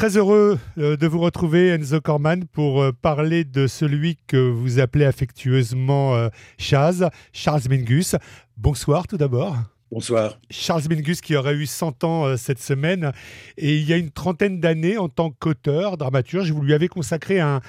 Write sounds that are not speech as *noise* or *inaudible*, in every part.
Très heureux euh, de vous retrouver, Enzo Corman, pour euh, parler de celui que vous appelez affectueusement euh, Chaz, Charles Mingus. Bonsoir tout d'abord. Bonsoir. Charles Mingus qui aurait eu 100 ans cette semaine. Et il y a une trentaine d'années, en tant qu'auteur, dramaturge, vous lui avez consacré un,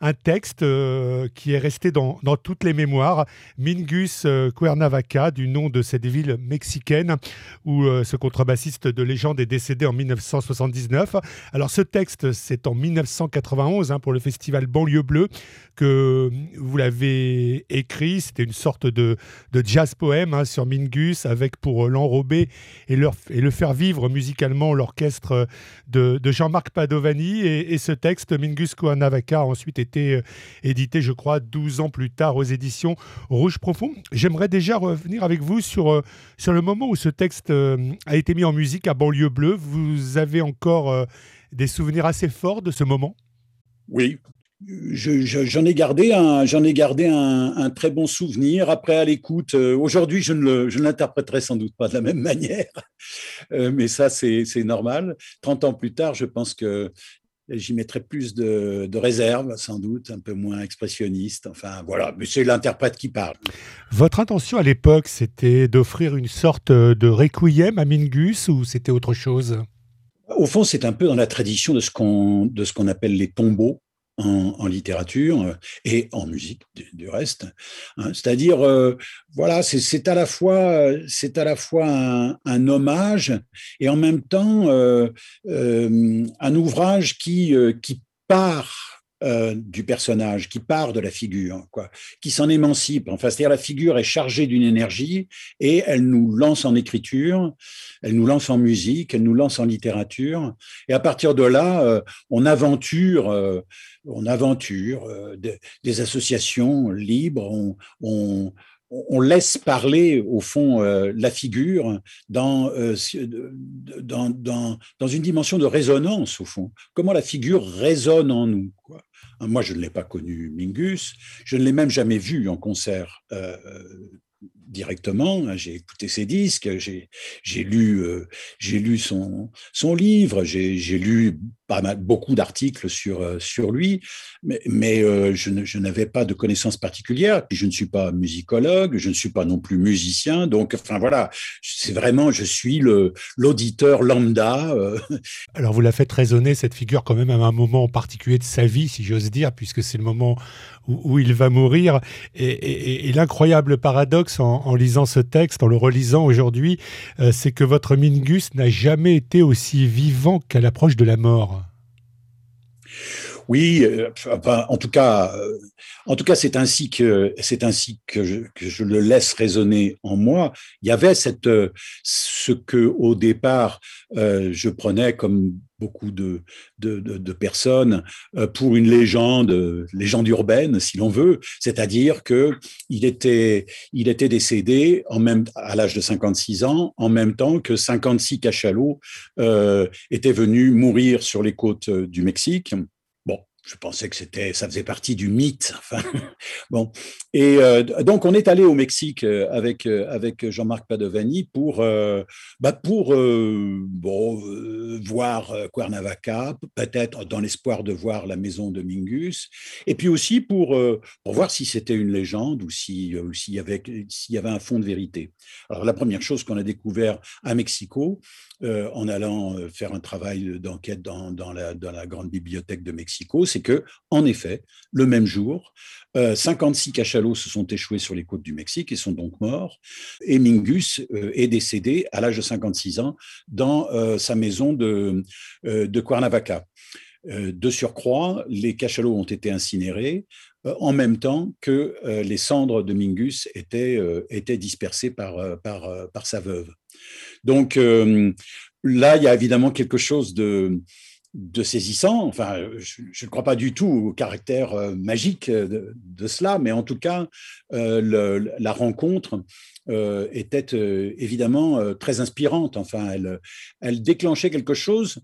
un texte euh, qui est resté dans, toutes les mémoires, Mingus euh, Cuernavaca, du nom de cette ville mexicaine où euh, ce contrebassiste de légende est décédé en 1979. Alors ce texte, c'est en 1991 hein, pour le festival Banlieue Bleue que vous l'avez écrit. C'était une sorte de, jazz poème hein, sur Mingus avec pour l'enrober et, et, le faire vivre musicalement l'orchestre de, Jean-Marc Padovani. Et, et, ce texte, Mingus Cuernavaca, a ensuite été euh, édité, je crois, 12 ans plus tard aux éditions Rouge Profond. J'aimerais déjà revenir avec vous sur, euh, sur le moment où ce texte euh, a été mis en musique à Banlieue Bleue. Vous avez encore des souvenirs assez forts de ce moment? Oui, J'en ai gardé, un, j'en ai gardé un, très bon souvenir. Après, à l'écoute, aujourd'hui, je ne l'interpréterai sans doute pas de la même *laughs* manière, mais ça, c'est normal. 30 ans plus tard, je pense que J'y mettrais plus de, de, réserve, sans doute, un peu moins expressionniste. Enfin, voilà, mais c'est l'interprète qui parle. Votre intention à l'époque, c'était d'offrir une sorte de requiem à Mingus ou c'était autre chose? Au fond, c'est un peu dans la tradition de ce qu'on qu'on appelle les tombeaux en, littérature euh, et en musique du, reste. Hein. C'est-à-dire, euh, voilà, c'est à la fois, c'est à la fois un, hommage et en même temps euh, un ouvrage qui, qui part euh, du personnage, qui part de la figure, quoi, qui s'en émancipe. Enfin, c'est-à-dire la figure est chargée d'une énergie et elle nous lance en écriture, elle nous lance en musique, elle nous lance en littérature. Et à partir de là, euh, on aventure, euh, on aventure des, associations libres, on, on laisse parler au fond la figure dans, dans, dans, dans, une dimension de résonance au fond. Comment la figure résonne en nous. Quoi. Moi, je ne l'ai pas connu, Mingus. Je ne l'ai même jamais vu en concert euh, directement. J'ai écouté ses disques, j'ai lu, euh, lu son, son livre, j'ai lu pas mal, beaucoup d'articles sur, euh, sur lui, mais, euh, je n'avais pas de connaissances particulières. Puis je ne suis pas musicologue, je ne suis pas non plus musicien. Donc, enfin voilà, c'est vraiment, je suis l'auditeur lambda. Alors, vous la faites résonner, cette figure, quand même, à un moment particulier de sa vie, si j'ose dire, puisque c'est le moment où, il va mourir. Et, l'incroyable paradoxe en, lisant ce texte, en le relisant aujourd'hui, euh, c'est que votre Mingus n'a jamais été aussi vivant qu'à l'approche de la mort. Oui, euh, en tout cas, euh, en tout cas, c'est ainsi que je, le laisse résonner en moi. Il y avait cette ce que au départ je prenais comme beaucoup de, personnes pour une légende, légende urbaine, si l'on veut, c'est-à-dire que il était, décédé à l'âge de 56 ans, en même temps que 56 cachalots étaient venus mourir sur les côtes du Mexique je pensais que c'était, ça faisait partie du mythe. *laughs* Bon, et euh, donc on est allé au Mexique euh, avec euh, avec Jean-Marc Padovani pour bah pour bon voir Cuernavaca, peut-être dans l'espoir de voir la maison de Mingus, et puis aussi pour pour voir si c'était une légende ou si s'il y avait s'il y avait un fond de vérité. Alors la première chose qu'on a découvert à Mexico, en allant faire un travail d'enquête dans, la, grande bibliothèque de Mexico, c'est que, en effet, le même jour, 56 euh, cachalots se sont échoués sur les côtes du Mexique et sont donc morts. Et Mingus euh, est décédé à l'âge de 56 ans dans euh, sa maison de Cuernavaca. De surcroît, les cachalots ont été incinérés en même temps que les cendres de Mingus étaient, étaient dispersées par, par, sa veuve. Donc là, il y a évidemment quelque chose de, de saisissant. Enfin, je ne crois pas du tout au caractère euh, magique de, cela, mais en tout cas, euh, la rencontre euh, était évidemment très inspirante. Enfin, elle déclenchait quelque chose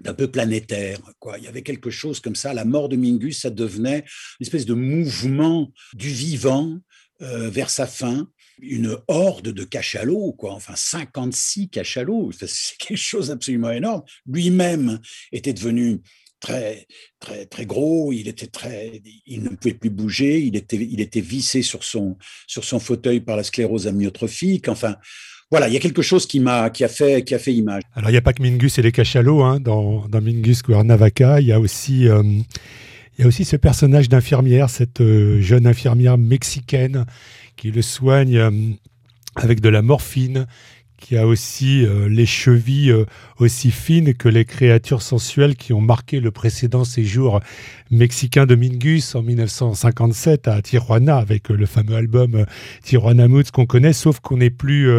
d'un peu planétaire. Quoi. Il y avait quelque chose comme ça. La mort de Mingus, ça devenait une espèce de mouvement du vivant vers sa fin une horde de cachalots, quoi. Enfin, 56 cachalots, *laughs* c'est quelque chose d'absolument énorme. Lui-même était devenu très, très, très gros. Il était très, il ne pouvait plus bouger. Il était, il était vissé sur son, sur son fauteuil par la sclérose amyotrophique. Enfin, voilà, il y a quelque chose qui m'a, qui a fait, qui a fait image. Alors, il n'y a pas que Mingus et les cachalots hein, dans, dans Mingus Cuernavaca. Il y a aussi, euh, il y a aussi ce personnage d'infirmière, cette euh, jeune infirmière mexicaine qui le soigne euh, avec de la morphine, qui a aussi les chevilles aussi fines que les créatures sensuelles qui ont marqué le précédent séjour mexicain de Mingus en 1957 à Tijuana avec le fameux album Tijuana Moods qu'on connaît, sauf qu'on n'est plus,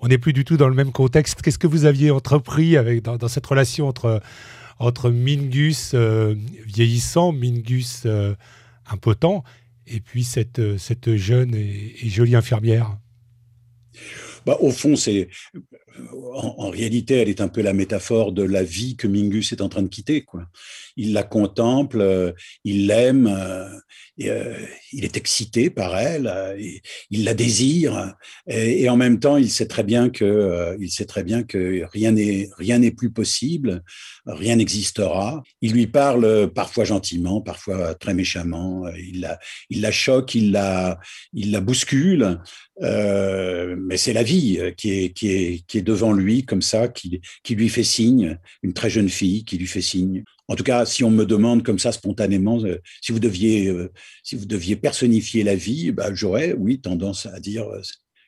on n'est plus du tout dans le même contexte. Qu'est-ce que vous aviez entrepris avec, dans, cette relation entre, entre Mingus vieillissant, Mingus impotent, et puis cette, cette jeune et, jolie infirmière? Bah, Au fond, c'est en, réalité, elle est un peu la métaphore de la vie que Mingus est en train de quitter. Il la contemple, euh, il l'aime, euh, euh, il est excité par elle, il la désire, et, en même temps, il sait très bien que, il sait très bien que rien n'est rien n'est plus possible, rien n'existera. Il lui parle parfois gentiment, parfois très méchamment. Il la, il la choque, il la, il la bouscule. mais c'est la vie qui est, qui est, qui est devant lui, comme ça, qui, qui lui fait signe, une très jeune fille qui lui fait signe. En tout cas, si on me demande comme ça spontanément, euh, si vous deviez, euh, si vous deviez personnifier la vie, bah, j'aurais, oui, tendance à dire euh,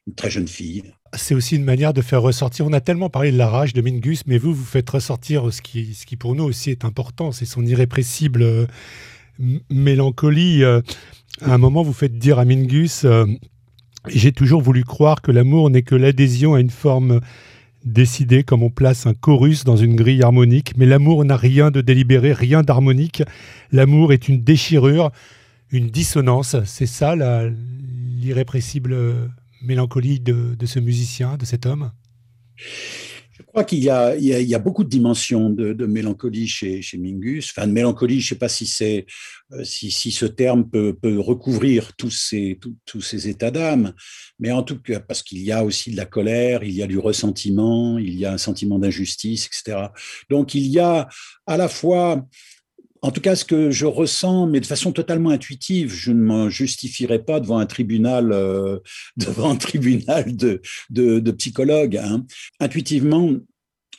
une très jeune fille. C'est aussi une manière de faire ressortir. On a tellement parlé de la rage de Mingus, mais vous, vous faites ressortir ce qui, ce qui pour nous aussi est important, c'est son irrépressible mélancolie. À un moment, vous faites dire à Mingus J'ai toujours voulu croire que l'amour n'est que l'adhésion à une forme décidée comme on place un chorus dans une grille harmonique, mais l'amour n'a rien de délibéré, rien d'harmonique. L'amour est une déchirure, une dissonance. C'est ça l'irrépressible mélancolie de, ce musicien, de cet homme? Je crois qu'il y, a, beaucoup de dimensions de, mélancolie chez, Mingus. Enfin, de mélancolie, je ne sais pas euh, si, ce terme peut, recouvrir tous ces états d'âme, mais en tout cas, parce qu'il y a aussi de la colère, il y a du ressentiment, il y a un sentiment d'injustice, etc. Donc, il y a à la fois en tout cas, ce que je ressens, mais de façon totalement intuitive, je ne m'en justifierai pas devant un tribunal, euh, *laughs* devant un tribunal de, psychologues. Hein. Intuitivement,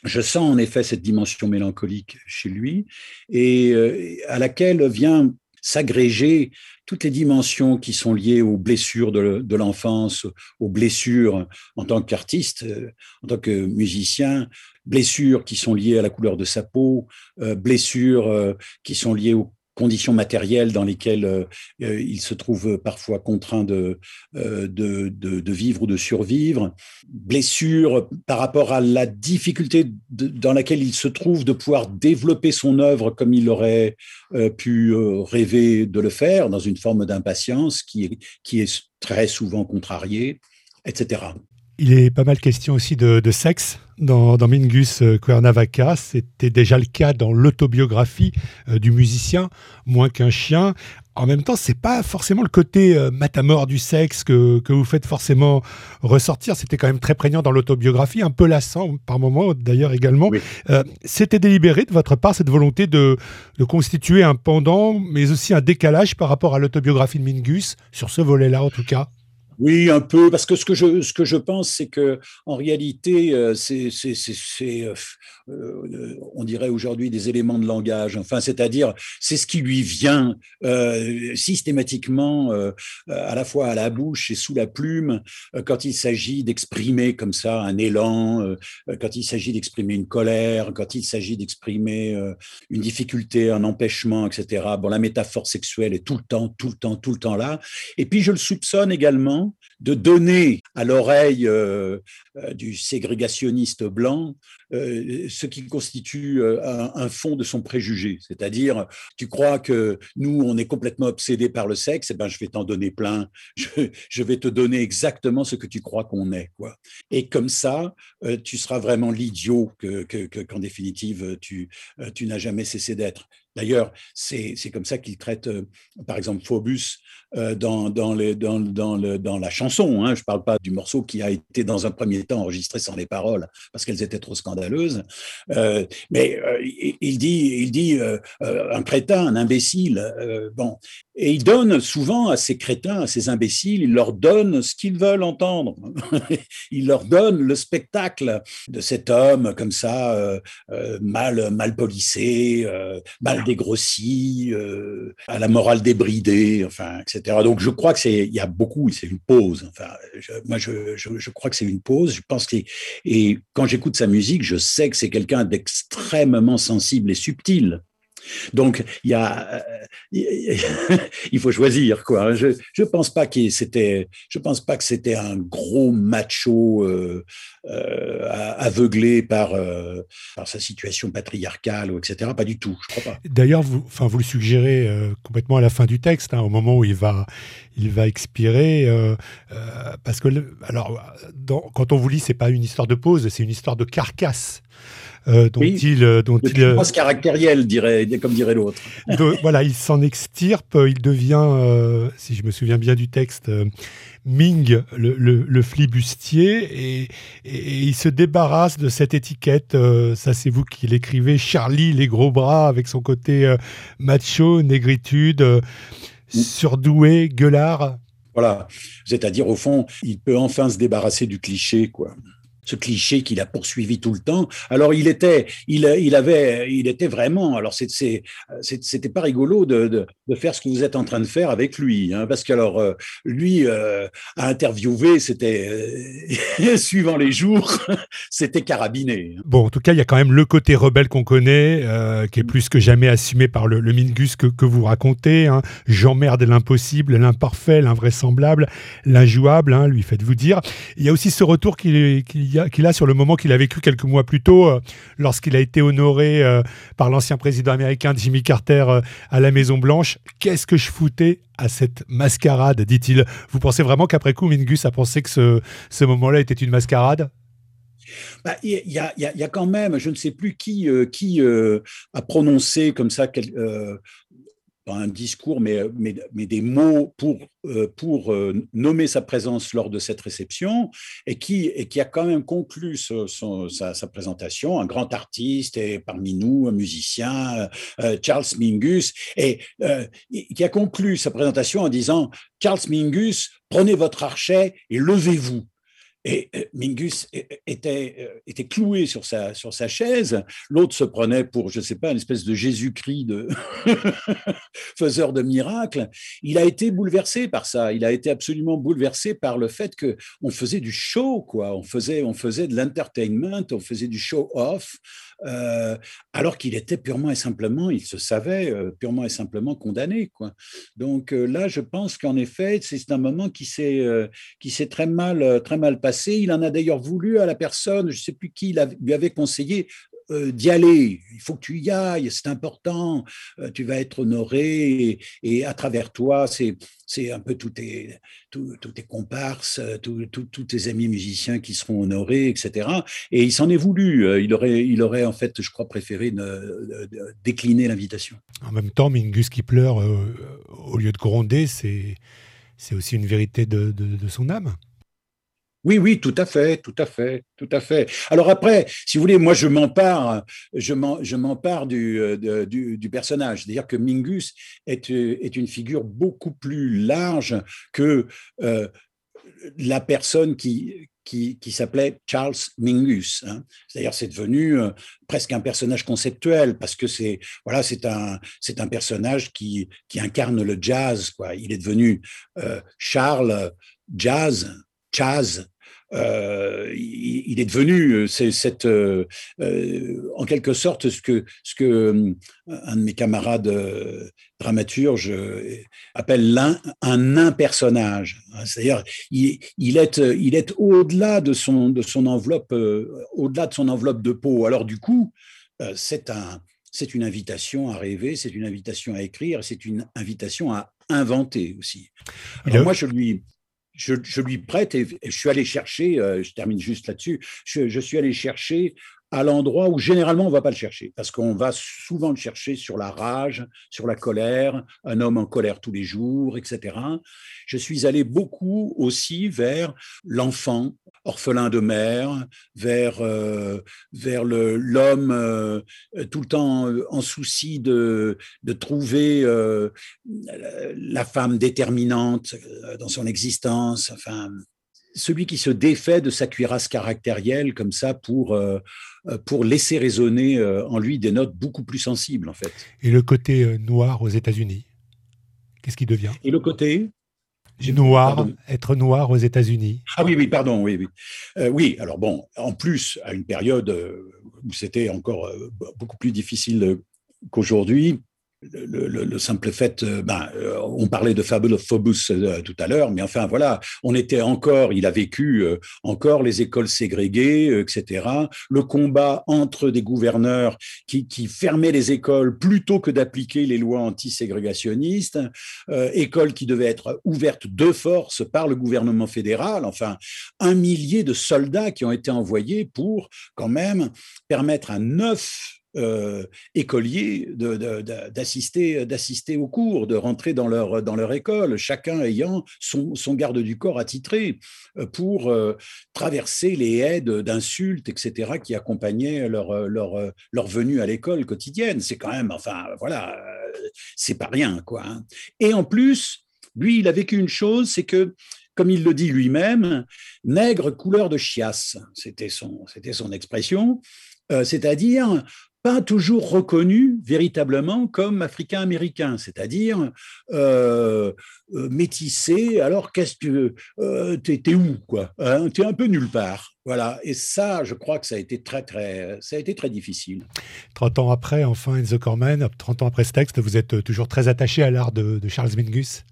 je sens en effet cette dimension mélancolique chez lui et euh, à laquelle vient s'agréger toutes les dimensions qui sont liées aux blessures de, l'enfance, aux blessures en tant qu'artiste, euh, en tant que musicien, blessures qui sont liées à la couleur de sa peau, euh, blessures euh, qui sont liées aux conditions matérielles dans lesquelles euh, il se trouve parfois contraint de, vivre ou de survivre, blessures par rapport à la difficulté dans laquelle il se trouve de pouvoir développer son œuvre comme il aurait pu rêver de le faire, dans une forme d'impatience qui qui est très souvent contrariée, etc. Il est pas mal question aussi de, sexe dans, Mingus euh, Cuernavaca. C'était déjà le cas dans l'autobiographie euh, du musicien, moins qu'un chien. En même temps, c'est pas forcément le côté euh, matamor du sexe que, vous faites forcément ressortir. C'était quand même très prégnant dans l'autobiographie, un peu lassant par moments d'ailleurs également. C'était délibéré de votre part cette volonté de, de, constituer un pendant, mais aussi un décalage par rapport à l'autobiographie de Mingus, sur ce volet-là en tout cas? Oui, un peu, parce que ce que je, ce que je pense, c'est que en réalité, euh, c'est, euh, euh, on dirait aujourd'hui des éléments de langage. Enfin, c'est-à-dire, c'est ce qui lui vient systématiquement, à la fois à la bouche et sous la plume, quand il s'agit d'exprimer comme ça un élan, quand il s'agit d'exprimer une colère, quand il s'agit d'exprimer une difficulté, un empêchement, etc. Bon, la métaphore sexuelle est tout le temps, tout le temps, tout le temps là. Et puis, je le soupçonne également de donner à l'oreille euh, euh, du ségrégationniste blanc euh, ce qui constitue un, fond de son préjugé. C'est-à-dire, tu crois que nous, on est complètement obsédés par le sexe, eh ben, je vais t'en donner plein, je, vais te donner exactement ce que tu crois qu'on est. Quoi. Et comme ça, tu seras vraiment l'idiot qu'en que, définitive, tu, tu n'as jamais cessé d'être. D'ailleurs, c'est comme ça qu'il traite, par exemple, Phobus dans, dans, les, dans, dans, le, dans la chanson hein, je ne parle pas du morceau qui a été dans un premier temps enregistré sans les paroles parce qu'elles étaient trop scandaleuses. Euh, mais euh, il dit, il dit un crétin, un imbécile. bon, et il donne souvent à ces crétins, à ces imbéciles, il leur donne ce qu'ils veulent entendre. *laughs* il leur donne le spectacle de cet homme comme ça, mal, mal polissé, mal dégrossi, à la morale débridée, enfin, etc. Donc je crois que c'est, il y a beaucoup, c'est une pause. Enfin, moi je, je, crois que c'est une pause. Je pense que et quand j'écoute sa musique, je sais que c'est quelqu'un d'extrêmement sensible et subtil. Donc, il y a, *laughs* il faut choisir quoi. Je je pense pas que c'était, je pense pas que c'était un gros macho euh, euh, aveuglé par euh, par sa situation patriarcale ou etc. Pas du tout. D'ailleurs, vous, enfin, vous le suggérez complètement à la fin du texte, hein, au moment où il va il va expirer, parce que alors quand on vous lit, c'est pas une histoire de pause, c'est une histoire de carcasse. Euh, dont il, euh, dont il euh, caractériel, dirait, comme dirait l'autre. *laughs* voilà, il s'en extirpe, il devient, si je me souviens bien du texte, Ming, le, le, flibustier, et, il se débarrasse de cette étiquette. ça, c'est vous qui l'écrivez, Charlie, les gros bras, avec son côté macho, négritude, mm. surdoué, gueulard. Voilà, c'est-à-dire au fond, il peut enfin se débarrasser du cliché, quoi ce cliché qu'il a poursuivi tout le temps. Alors il était, il, avait, il était vraiment. Alors c'était pas rigolo de, faire ce que vous êtes en train de faire avec lui, hein, parce que alors euh, lui euh, à interviewer, c'était euh, *laughs* suivant les jours, *laughs* c'était carabiné. Hein. Bon, en tout cas, il y a quand même le côté rebelle qu'on connaît, qui est plus que jamais assumé par le, Mingus que, vous racontez. Hein. J'emmerde l'impossible, l'imparfait, l'invraisemblable, l'injouable, hein, lui faites-vous dire. Il y a aussi ce retour qu'il qu'il a sur le moment qu'il a vécu quelques mois plus tôt, euh, lorsqu'il a été honoré euh, par l'ancien président américain Jimmy Carter euh, à la Maison Blanche. Qu'est-ce que je foutais à cette mascarade, dit-il. Vous pensez vraiment qu'après coup, Mingus a pensé que ce, moment-là était une mascarade? Il y, a, quand même, je ne sais plus qui, qui a prononcé comme ça un discours, mais, mais, mais, des mots pour, euh, pour euh, nommer sa présence lors de cette réception, et qui, et qui a quand même conclu son, sa, présentation, un grand artiste, et parmi nous, un musicien, euh, Charles Mingus, et qui a conclu sa présentation en disant, Charles Mingus, prenez votre archet et levez-vous. Et euh, Mingus était, euh, était cloué sur sa, sur sa chaise. L'autre se prenait pour, je ne sais pas, une espèce de Jésus-Christ de *laughs* faiseur de miracles. Il a été bouleversé par ça. Il a été absolument bouleversé par le fait que on faisait du show, quoi. On faisait, on faisait de l'entertainment, on faisait du show-off. Euh, alors qu'il était purement et simplement, il se savait purement et simplement condamné. Quoi. Donc là, je pense qu'en effet, c'est un moment qui s'est qui s'est très mal très mal passé. Il en a d'ailleurs voulu à la personne, je ne sais plus qui lui avait conseillé euh, d'y aller. Il faut que tu y ailles, c'est important. Euh, tu vas être honoré et, à travers toi, c'est c'est un peu tous tes, tous, tes comparses, tous tes amis musiciens qui seront honorés, etc. Et il s'en est voulu. Euh, il aurait, il aurait en fait, je crois, préféré décliner l'invitation. En même temps, Mingus qui pleure au lieu de gronder, c'est c'est aussi une vérité de, de son âme. Oui, oui, tout à fait, tout à fait, tout à fait. Alors après, si vous voulez, moi je m'empare, je m'empare du, euh, du, du, personnage. C'est-à-dire que Mingus est, est, une figure beaucoup plus large que euh, la personne qui, qui, qui s'appelait Charles Mingus. Hein. C'est-à-dire, c'est devenu euh, presque un personnage conceptuel parce que c'est voilà, c'est un c'est un personnage qui qui incarne le jazz. Il est devenu Charles Jazz Chaz, euh, il, est devenu euh, c'est cette euh, en quelque sorte ce que ce que un de mes camarades dramaturges appelle un, un impersonnage. C'est-à-dire il, il, est il est au-delà de son de son enveloppe au-delà de son enveloppe de peau. Alors du coup c'est un c'est une invitation à rêver c'est une invitation à écrire c'est une invitation à inventer aussi. Alors moi je lui je, lui prête et je suis allé chercher, euh, je termine juste là-dessus, je, suis allé chercher à l'endroit où généralement on va pas le chercher, parce qu'on va souvent le chercher sur la rage, sur la colère, un homme en colère tous les jours, etc. Je suis allé beaucoup aussi vers l'enfant orphelin de mère, vers, euh, vers l'homme euh, tout le temps en souci de, de trouver euh, la femme déterminante dans son existence, enfin, celui qui se défait de sa cuirasse caractérielle comme ça pour, euh, euh, pour laisser résonner euh, en lui des notes beaucoup plus sensibles en fait. Et le côté noir aux États-Unis, qu'est-ce qui devient? Et le côté? Noir, être noir aux États-Unis. Ah oui, oui, pardon, oui, oui. oui, alors bon, en plus, à une période où c'était encore beaucoup plus difficile qu'aujourd'hui, le, simple fait, euh, ben, euh, on parlait de Fable of Phobos euh, tout à l'heure, mais enfin voilà, on était encore, il a vécu encore les écoles ségrégées, etc. Le combat entre des gouverneurs qui, fermaient les écoles plutôt que d'appliquer les lois anti-ségrégationnistes, écoles qui devaient être ouvertes de force par le gouvernement fédéral. Enfin, un millier de soldats qui ont été envoyés pour quand même permettre à neuf euh, écoliers d'assister d'assister aux cours, de rentrer dans leur dans leur école, chacun ayant son, garde du corps attitré euh, pour euh, traverser les haies d'insultes, etc., qui accompagnaient leur leur leur venue à l'école quotidienne. C'est quand même, enfin, voilà, c'est pas rien, quoi. Hein. Et en plus, lui, il a vécu une chose, c'est que comme il le dit lui-même, nègre couleur de chiasse, c'était son, c'était son expression, c'est-à-dire pas toujours reconnu véritablement comme africain-américain, c'est-à-dire euh, euh, métissé. Alors qu'est-ce que euh, t'es, où quoi hein? T'es un peu nulle part. Voilà. Et ça, je crois que ça a été très très ça a été très difficile. 30 ans après, enfin, Enzo Corman, 30 ans après ce texte, vous êtes toujours très attaché à l'art de, Charles Mingus?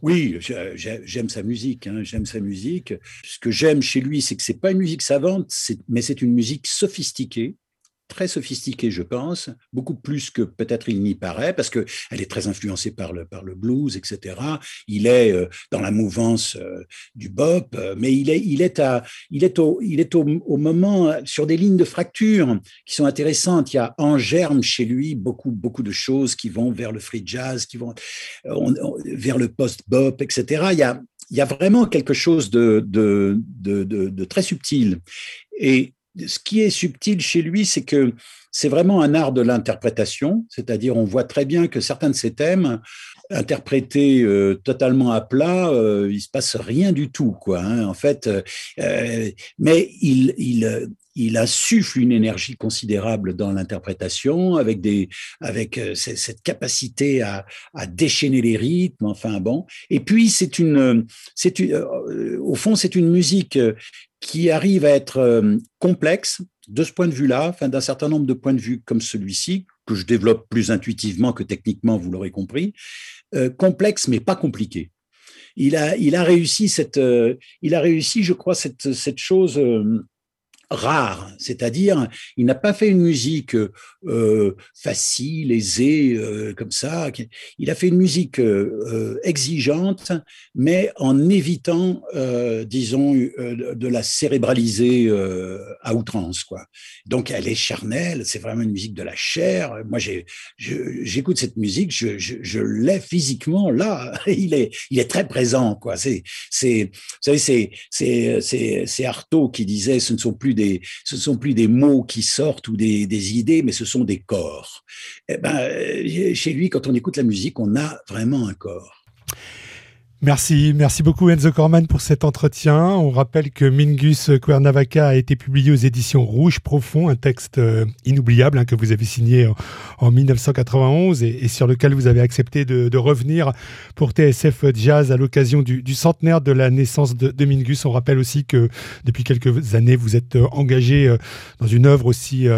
Oui, j'aime sa musique. Hein, j'aime sa musique. Ce que j'aime chez lui, c'est que c'est pas une musique savante, mais c'est une musique sophistiquée très sophistiquée, je pense, beaucoup plus que peut-être il n'y paraît, parce qu'elle est très influencée par le, par le blues, etc. Il est euh, dans la mouvance euh, du bop, euh, mais il est, il est, à, il est, au, il est au, moment sur des lignes de fracture qui sont intéressantes. Il y a en germe chez lui beaucoup, beaucoup de choses qui vont vers le free jazz, qui vont vers le post-bop, etc. Il y a, il y a vraiment quelque chose de, de, de, de très subtil. Et ce qui est subtil chez lui, c'est que c'est vraiment un art de l'interprétation, c'est-à-dire on voit très bien que certains de ces thèmes, interprétés euh, totalement à plat, euh, il se passe rien du tout, quoi. Hein, en fait, euh, mais il, il, il insuffle une énergie considérable dans l'interprétation, avec des, avec cette capacité à, déchaîner les rythmes. Enfin bon. Et puis c'est une, c'est au fond c'est une musique qui arrive à être euh, complexe de ce point de vue-là, enfin, d'un certain nombre de points de vue comme celui-ci, que je développe plus intuitivement que techniquement, vous l'aurez compris, euh, complexe mais pas compliqué. Il a, il a réussi cette, euh, il a réussi, je crois, cette, cette chose rare, c'est-à-dire il n'a pas fait une musique euh, facile, aisée, euh, comme ça. Il a fait une musique euh, exigeante, mais en évitant, disons, de la cérébraliser à outrance. Quoi. Donc elle est charnelle, c'est vraiment une musique de la chair. Moi, j'écoute cette musique, je, je, l'ai physiquement là. *laughs* Il est, il est très présent. Quoi. C'est, c'est, vous savez, c'est, c'est, c'est Artaud qui disait, ce ne sont plus ce ne sont plus des mots qui sortent ou des, idées, mais ce sont des corps. Eh ben, euh, chez lui, quand on écoute la musique, on a vraiment un corps. Merci, merci beaucoup Enzo Corman pour cet entretien. On rappelle que Mingus Cuernavaca a été publié aux éditions Rouge Profond, un texte euh, inoubliable hein, que vous avez signé en, 1991 et, sur lequel vous avez accepté de, revenir pour TSF Jazz à l'occasion du, centenaire de la naissance de, Mingus. On rappelle aussi que depuis quelques années, vous êtes euh, engagé euh, dans une œuvre aussi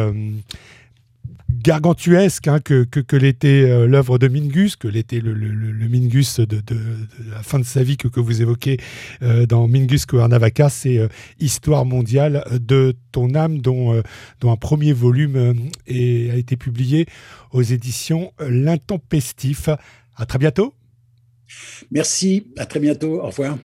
gargantuesque hein, que, que, l'était euh, l'œuvre de Mingus, que l'était le, Mingus de, la fin de sa vie que, vous évoquez euh, dans Mingus Cuernavaca, c'est euh, Histoire mondiale de ton âme, dont, dont un premier volume a été publié aux éditions L'Intempestif. À très bientôt. Merci, à très bientôt, au revoir.